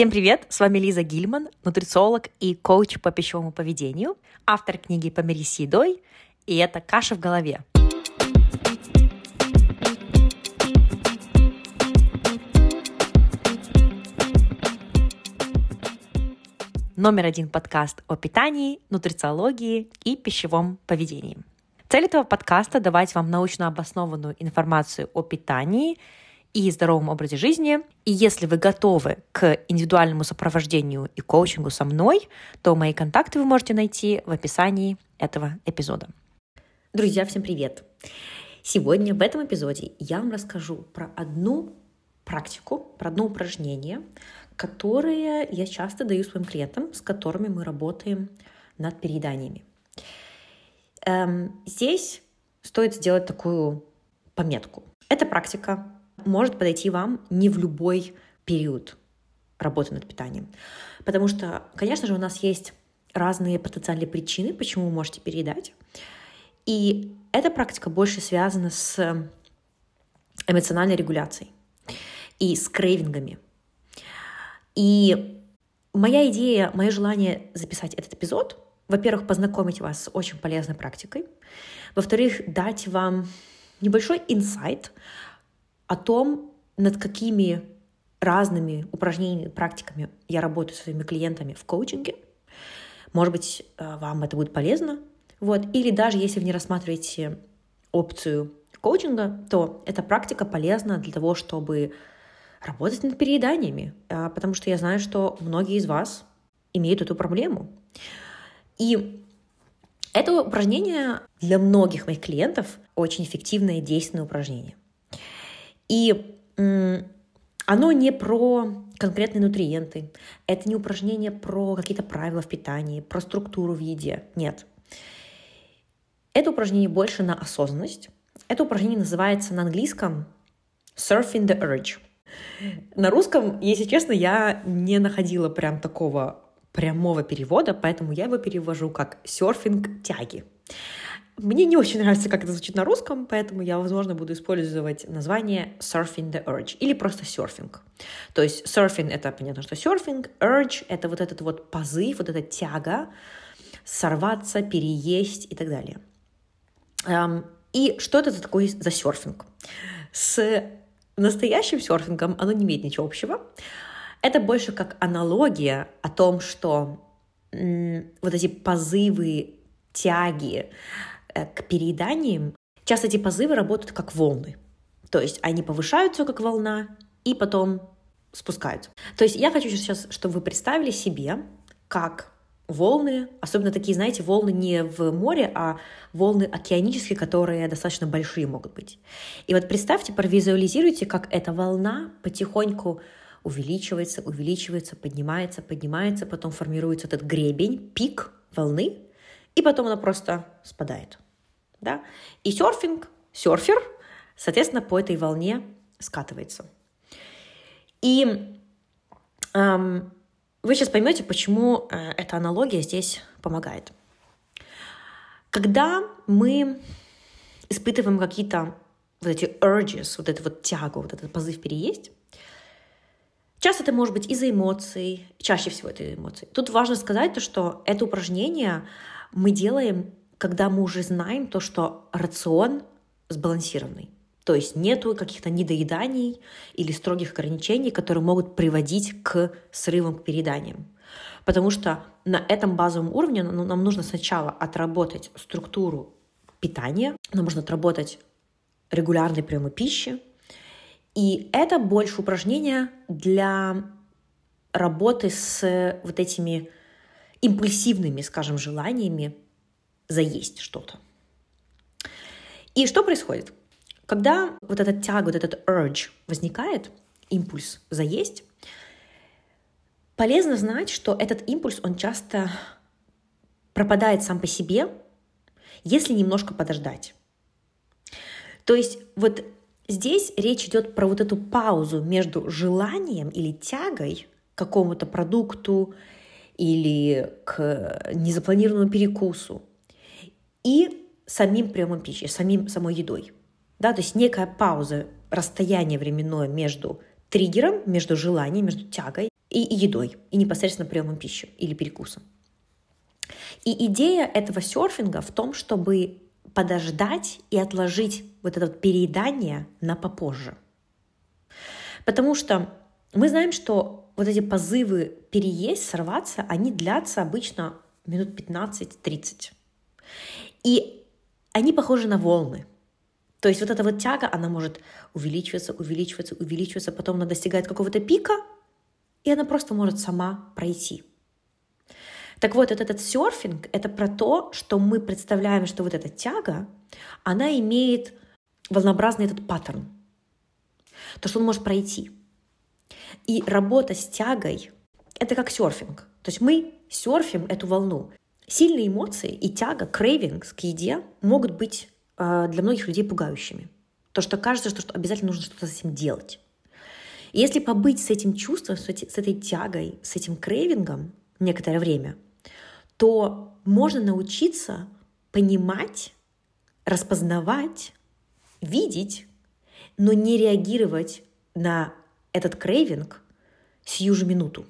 Всем привет! С вами Лиза Гильман, нутрициолог и коуч по пищевому поведению, автор книги «Помирись с едой», и это «Каша в голове». Номер один подкаст о питании, нутрициологии и пищевом поведении. Цель этого подкаста – давать вам научно обоснованную информацию о питании – и здоровом образе жизни. И если вы готовы к индивидуальному сопровождению и коучингу со мной, то мои контакты вы можете найти в описании этого эпизода. Друзья, всем привет! Сегодня в этом эпизоде я вам расскажу про одну практику, про одно упражнение, которое я часто даю своим клиентам, с которыми мы работаем над перееданиями. Эм, здесь стоит сделать такую пометку. Эта практика может подойти вам не в любой период работы над питанием. Потому что, конечно же, у нас есть разные потенциальные причины, почему вы можете переедать. И эта практика больше связана с эмоциональной регуляцией и с крейвингами. И моя идея, мое желание записать этот эпизод, во-первых, познакомить вас с очень полезной практикой, во-вторых, дать вам небольшой инсайт о том, над какими разными упражнениями, практиками я работаю со своими клиентами в коучинге. Может быть, э, вам это будет полезно. Вот. Или даже если вы не рассматриваете опцию коучинга, то эта практика полезна для того, чтобы работать над перееданиями, а, потому что я знаю, что многие из вас имеют эту проблему. И это упражнение для многих моих клиентов очень эффективное и действенное упражнение. И оно не про конкретные нутриенты, это не упражнение про какие-то правила в питании, про структуру в еде. Нет. Это упражнение больше на осознанность. Это упражнение называется на английском Surfing the Urge. На русском, если честно, я не находила прям такого прямого перевода, поэтому я его перевожу как серфинг тяги. Мне не очень нравится, как это звучит на русском, поэтому я, возможно, буду использовать название Surfing the Urge или просто серфинг. То есть surfing — это, понятно, что серфинг, urge — это вот этот вот позыв, вот эта тяга сорваться, переесть и так далее. И что это за такой за серфинг? С настоящим серфингом оно не имеет ничего общего. Это больше как аналогия о том, что вот эти позывы, тяги, к перееданиям, часто эти позывы работают как волны. То есть они повышаются как волна и потом спускаются. То есть я хочу сейчас, чтобы вы представили себе, как волны, особенно такие, знаете, волны не в море, а волны океанические, которые достаточно большие могут быть. И вот представьте, провизуализируйте, как эта волна потихоньку увеличивается, увеличивается, поднимается, поднимается, потом формируется этот гребень, пик волны, и потом она просто спадает. Да? И серфинг, серфер, соответственно, по этой волне скатывается. И эм, вы сейчас поймете, почему э, эта аналогия здесь помогает. Когда мы испытываем какие-то вот эти urges, вот эту вот тягу, вот этот позыв переесть, часто это может быть из-за эмоций, чаще всего это из-за эмоций. Тут важно сказать то, что это упражнение мы делаем, когда мы уже знаем то, что рацион сбалансированный. То есть нету каких-то недоеданий или строгих ограничений, которые могут приводить к срывам, к перееданиям. Потому что на этом базовом уровне ну, нам нужно сначала отработать структуру питания, нам нужно отработать регулярные приемы пищи. И это больше упражнения для работы с вот этими импульсивными, скажем, желаниями заесть что-то. И что происходит? Когда вот эта тяга, вот этот urge возникает, импульс заесть, полезно знать, что этот импульс, он часто пропадает сам по себе, если немножко подождать. То есть вот здесь речь идет про вот эту паузу между желанием или тягой к какому-то продукту или к незапланированному перекусу и самим приемом пищи, самим, самой едой. Да, то есть некая пауза, расстояние временное между триггером, между желанием, между тягой и, и едой, и непосредственно приемом пищи или перекусом. И идея этого серфинга в том, чтобы подождать и отложить вот это вот переедание на попозже. Потому что мы знаем, что вот эти позывы переесть, сорваться, они длятся обычно минут 15-30. И они похожи на волны. То есть вот эта вот тяга, она может увеличиваться, увеличиваться, увеличиваться, потом она достигает какого-то пика, и она просто может сама пройти. Так вот, вот этот серфинг — это про то, что мы представляем, что вот эта тяга, она имеет волнообразный этот паттерн, то, что он может пройти. И работа с тягой — это как серфинг. То есть мы серфим эту волну. Сильные эмоции и тяга, крейвингс к еде могут быть э, для многих людей пугающими. То, что кажется, что, что обязательно нужно что-то с этим делать. И если побыть с этим чувством, с, эти, с этой тягой, с этим крейвингом некоторое время, то можно научиться понимать, распознавать, видеть, но не реагировать на этот крейвинг сию же минуту.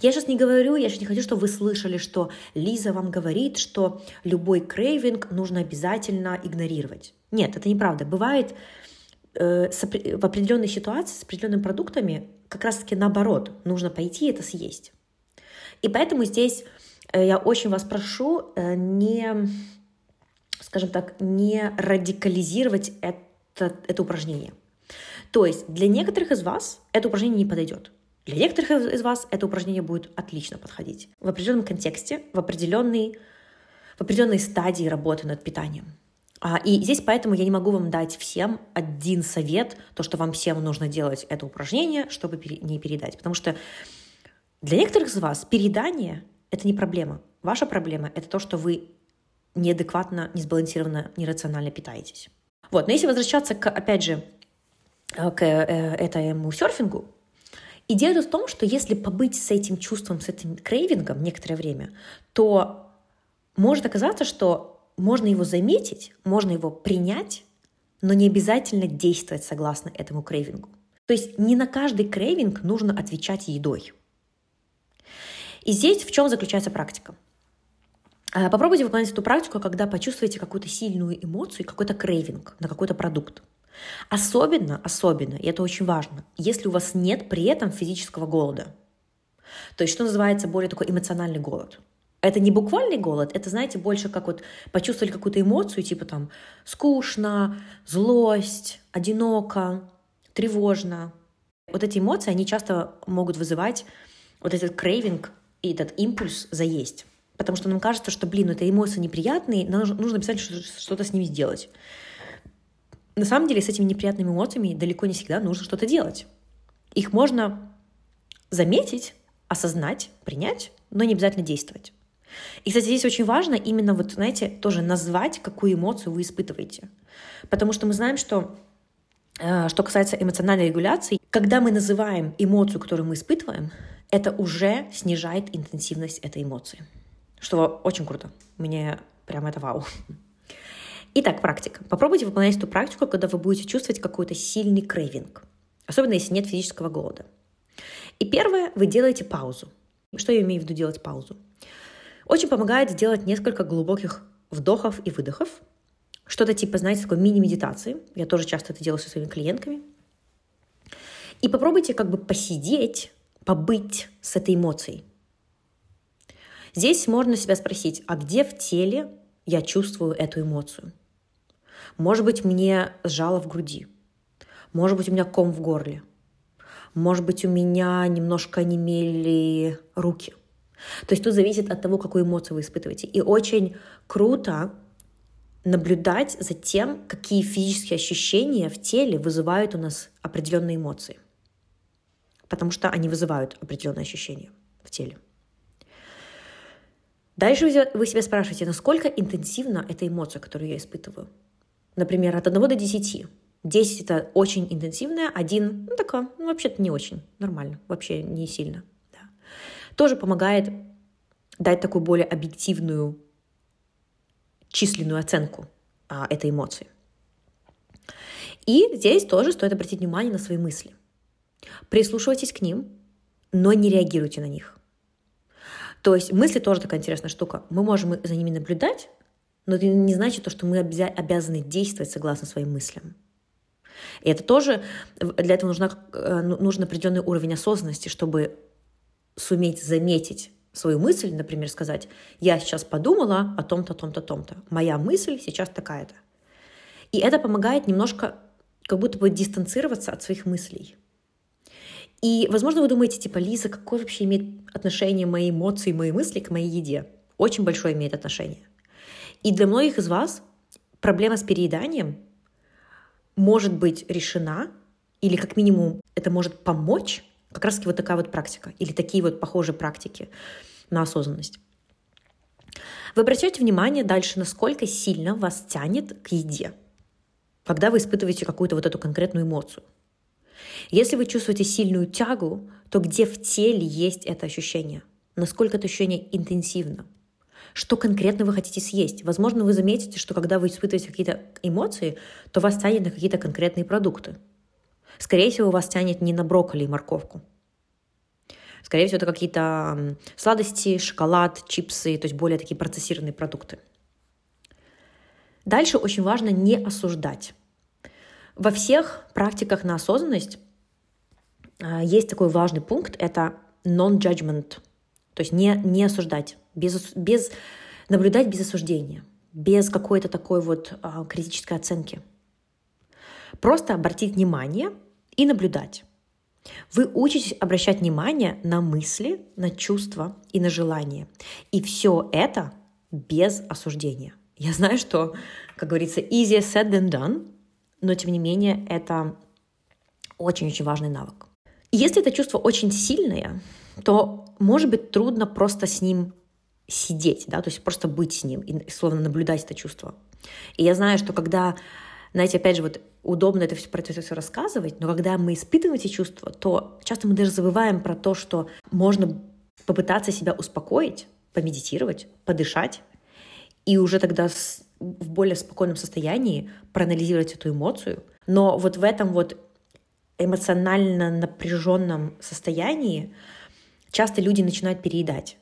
Я сейчас не говорю, я сейчас не хочу, чтобы вы слышали, что Лиза вам говорит, что любой крейвинг нужно обязательно игнорировать. Нет, это неправда. Бывает э, в определенной ситуации с определенными продуктами как раз-таки наоборот, нужно пойти и это съесть. И поэтому здесь э, я очень вас прошу э, не, скажем так, не радикализировать это, это упражнение. То есть для некоторых из вас это упражнение не подойдет. Для некоторых из вас это упражнение будет отлично подходить в определенном контексте, в, определенной, в определенной стадии работы над питанием. А, и здесь поэтому я не могу вам дать всем один совет, то, что вам всем нужно делать это упражнение, чтобы не передать. Потому что для некоторых из вас передание — это не проблема. Ваша проблема — это то, что вы неадекватно, несбалансированно, нерационально питаетесь. Вот, но если возвращаться, к, опять же, э, к э, этому серфингу, Идея тут в том, что если побыть с этим чувством, с этим крейвингом некоторое время, то может оказаться, что можно его заметить, можно его принять, но не обязательно действовать согласно этому крейвингу. То есть не на каждый крейвинг нужно отвечать едой. И здесь в чем заключается практика? А, попробуйте выполнять эту практику, когда почувствуете какую-то сильную эмоцию, какой-то крейвинг на какой-то продукт. Особенно, особенно, и это очень важно, если у вас нет при этом физического голода. То есть, что называется более такой эмоциональный голод. Это не буквальный голод, это, знаете, больше как вот почувствовали какую-то эмоцию, типа там скучно, злость, одиноко, тревожно. Вот эти эмоции, они часто могут вызывать вот этот крейвинг и этот импульс заесть. Потому что нам кажется, что, блин, ну это эмоции неприятные, нам нужно обязательно что-то с ними сделать на самом деле с этими неприятными эмоциями далеко не всегда нужно что-то делать. Их можно заметить, осознать, принять, но не обязательно действовать. И, кстати, здесь очень важно именно, вот, знаете, тоже назвать, какую эмоцию вы испытываете. Потому что мы знаем, что э, что касается эмоциональной регуляции, когда мы называем эмоцию, которую мы испытываем, это уже снижает интенсивность этой эмоции. Что очень круто. Мне прям это вау. Итак, практика. Попробуйте выполнять эту практику, когда вы будете чувствовать какой-то сильный крейвинг, особенно если нет физического голода. И первое, вы делаете паузу. Что я имею в виду делать паузу? Очень помогает сделать несколько глубоких вдохов и выдохов. Что-то типа, знаете, такой мини-медитации. Я тоже часто это делаю со своими клиентками. И попробуйте как бы посидеть, побыть с этой эмоцией. Здесь можно себя спросить, а где в теле я чувствую эту эмоцию? Может быть, мне сжало в груди. Может быть, у меня ком в горле. Может быть, у меня немножко немели руки. То есть тут зависит от того, какую эмоцию вы испытываете. И очень круто наблюдать за тем, какие физические ощущения в теле вызывают у нас определенные эмоции. Потому что они вызывают определенные ощущения в теле. Дальше вы себя спрашиваете, насколько интенсивна эта эмоция, которую я испытываю. Например, от 1 до 10. 10 это очень интенсивная, 1, ну такая, ну вообще-то не очень, нормально, вообще не сильно. Да. Тоже помогает дать такую более объективную численную оценку а, этой эмоции. И здесь тоже стоит обратить внимание на свои мысли. Прислушивайтесь к ним, но не реагируйте на них. То есть мысли тоже такая интересная штука. Мы можем за ними наблюдать, но это не значит, что мы обязаны действовать согласно своим мыслям. И это тоже, для этого нужна, э, ну, нужен определенный уровень осознанности, чтобы суметь заметить свою мысль, например, сказать, я сейчас подумала о том-то, том-то, том-то. Моя мысль сейчас такая-то. И это помогает немножко как будто бы дистанцироваться от своих мыслей. И, возможно, вы думаете, типа, Лиза, какое вообще имеет отношение мои эмоции, мои мысли к моей еде? Очень большое имеет отношение. И для многих из вас проблема с перееданием может быть решена, или как минимум это может помочь, как раз вот такая вот практика, или такие вот похожие практики на осознанность. Вы обращаете внимание дальше, насколько сильно вас тянет к еде, когда вы испытываете какую-то вот эту конкретную эмоцию. Если вы чувствуете сильную тягу, то где в теле есть это ощущение? Насколько это ощущение интенсивно? Что конкретно вы хотите съесть? Возможно, вы заметите, что когда вы испытываете какие-то эмоции, то вас тянет на какие-то конкретные продукты. Скорее всего, вас тянет не на брокколи и морковку. Скорее всего, это какие-то сладости, шоколад, чипсы, то есть более такие процессированные продукты. Дальше очень важно не осуждать. Во всех практиках на осознанность а, есть такой важный пункт, это non-judgment, то есть не, не осуждать, без, без, наблюдать без осуждения, без какой-то такой вот а, критической оценки. Просто обратить внимание и наблюдать. Вы учитесь обращать внимание на мысли, на чувства и на желания. И все это без осуждения. Я знаю, что, как говорится, easier said than done, но тем не менее это очень-очень важный навык. Если это чувство очень сильное, то может быть трудно просто с ним сидеть, да, то есть просто быть с ним и словно наблюдать это чувство. И я знаю, что когда, знаете, опять же, вот удобно это все, про это все рассказывать, но когда мы испытываем эти чувства, то часто мы даже забываем про то, что можно попытаться себя успокоить, помедитировать, подышать, и уже тогда в более спокойном состоянии проанализировать эту эмоцию. Но вот в этом вот эмоционально напряженном состоянии часто люди начинают переедать.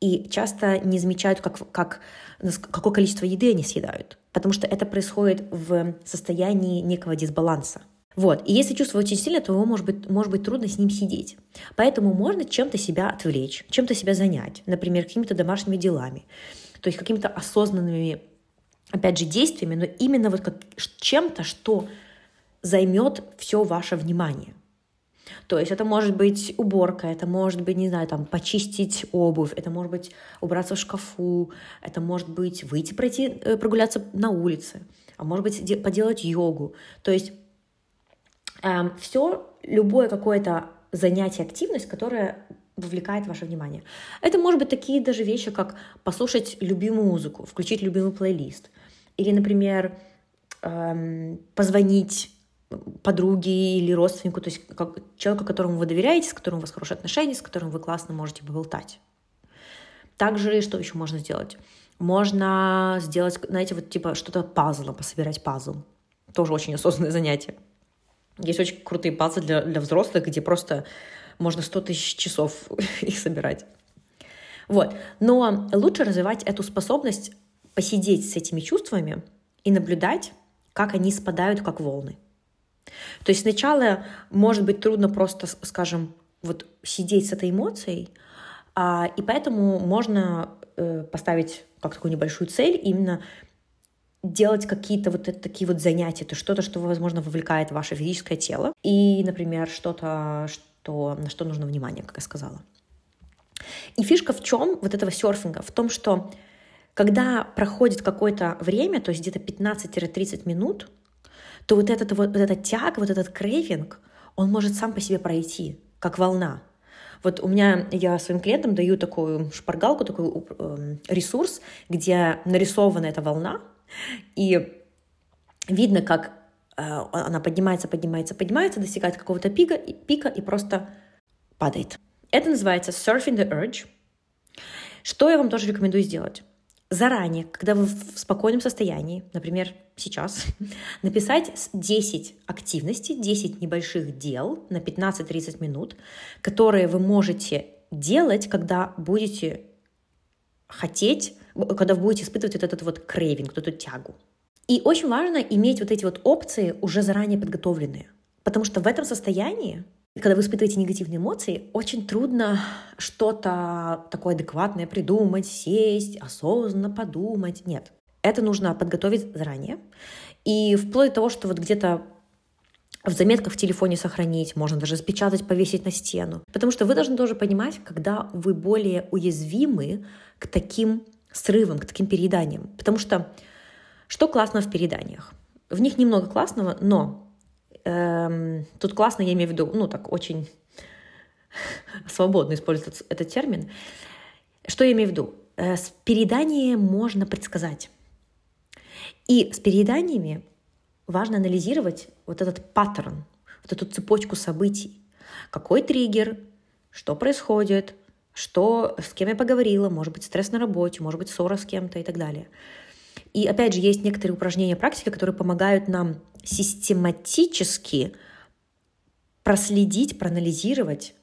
И часто не замечают, как, как, какое количество еды они съедают. Потому что это происходит в состоянии некого дисбаланса. Вот. И если чувство очень сильно, то его может быть, может быть трудно с ним сидеть. Поэтому можно чем-то себя отвлечь, чем-то себя занять. Например, какими-то домашними делами. То есть какими-то осознанными, опять же, действиями, но именно вот как чем-то, что займет все ваше внимание. То есть это может быть уборка, это может быть, не знаю, там, почистить обувь, это может быть убраться в шкафу, это может быть выйти пройти, э, прогуляться на улице, а может быть поделать йогу. То есть эм, все, любое какое-то занятие, активность, которая вовлекает ваше внимание. Это может быть такие даже вещи, как послушать любимую музыку, включить любимый плейлист. Или, например, эм, позвонить подруге или родственнику, то есть как человеку, которому вы доверяете, с которым у вас хорошие отношения, с которым вы классно можете поболтать. Также что еще можно сделать? Можно сделать, знаете, вот типа что-то пазлом, пособирать пазл. Тоже очень осознанное занятие. Есть очень крутые пазлы для, для взрослых, где просто можно 100 тысяч часов их собирать. Вот. Но лучше развивать эту способность посидеть с этими чувствами и наблюдать, как они спадают, как волны. То есть сначала может быть трудно просто, скажем, вот сидеть с этой эмоцией, а, и поэтому можно э, поставить как такую небольшую цель именно делать какие-то вот такие вот занятия, то что-то, что, возможно, вовлекает ваше физическое тело, и, например, что-то, что, на что нужно внимание, как я сказала. И фишка в чем вот этого серфинга? В том, что когда проходит какое-то время, то есть где-то 15-30 минут, то вот этот, вот, вот этот тяг, вот этот крейвинг, он может сам по себе пройти, как волна. Вот у меня, я своим клиентам даю такую шпаргалку, такой э, ресурс, где нарисована эта волна, и видно, как э, она поднимается, поднимается, поднимается, достигает какого-то пика, и, пика и просто падает. Это называется surfing the urge. Что я вам тоже рекомендую сделать? Заранее, когда вы в спокойном состоянии, например, сейчас, написать 10 активностей, 10 небольших дел на 15-30 минут, которые вы можете делать, когда будете хотеть, когда вы будете испытывать вот этот вот крейвинг, вот эту тягу. И очень важно иметь вот эти вот опции уже заранее подготовленные. Потому что в этом состоянии, когда вы испытываете негативные эмоции, очень трудно что-то такое адекватное придумать, сесть, осознанно подумать. Нет. Это нужно подготовить заранее. И вплоть до того, что вот где-то в заметках в телефоне сохранить, можно даже спечатать, повесить на стену. Потому что вы должны тоже понимать, когда вы более уязвимы к таким срывам, к таким перееданиям. Потому что что классно в перееданиях? В них немного классного, но эм, тут классно, я имею в виду, ну так очень свободно использовать этот термин. Что я имею в виду? Э, с перееданием можно предсказать. И с перееданиями важно анализировать вот этот паттерн, вот эту цепочку событий. Какой триггер, что происходит, что, с кем я поговорила, может быть, стресс на работе, может быть, ссора с кем-то и так далее. И опять же, есть некоторые упражнения практики, которые помогают нам систематически проследить, проанализировать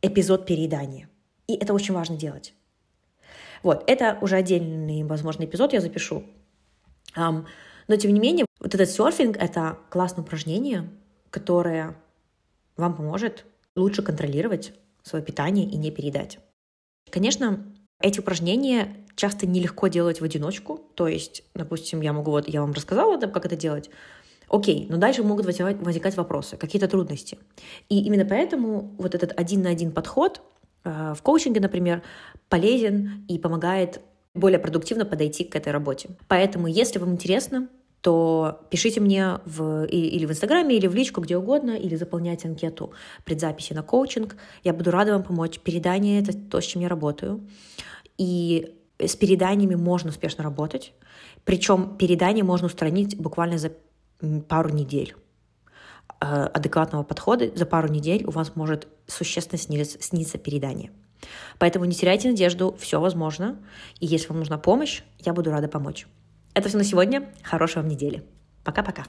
эпизод переедания. И это очень важно делать. Вот, это уже отдельный, возможно, эпизод я запишу. Um, но, тем не менее, вот этот серфинг — это классное упражнение, которое вам поможет лучше контролировать свое питание и не передать. Конечно, эти упражнения часто нелегко делать в одиночку. То есть, допустим, я могу, вот я вам рассказала, как это делать, Окей, но дальше могут возникать, вопросы, какие-то трудности. И именно поэтому вот этот один на один подход э, в коучинге, например, полезен и помогает более продуктивно подойти к этой работе. Поэтому, если вам интересно, то пишите мне в, или в Инстаграме, или в личку, где угодно, или заполняйте анкету предзаписи на коучинг. Я буду рада вам помочь. Передание — это то, с чем я работаю. И с переданиями можно успешно работать. Причем передание можно устранить буквально за пару недель э, адекватного подхода, за пару недель у вас может существенно снизиться, снизиться передание. Поэтому не теряйте надежду, все возможно. И если вам нужна помощь, я буду рада помочь. Это все на сегодня. Хорошей вам недели. Пока-пока.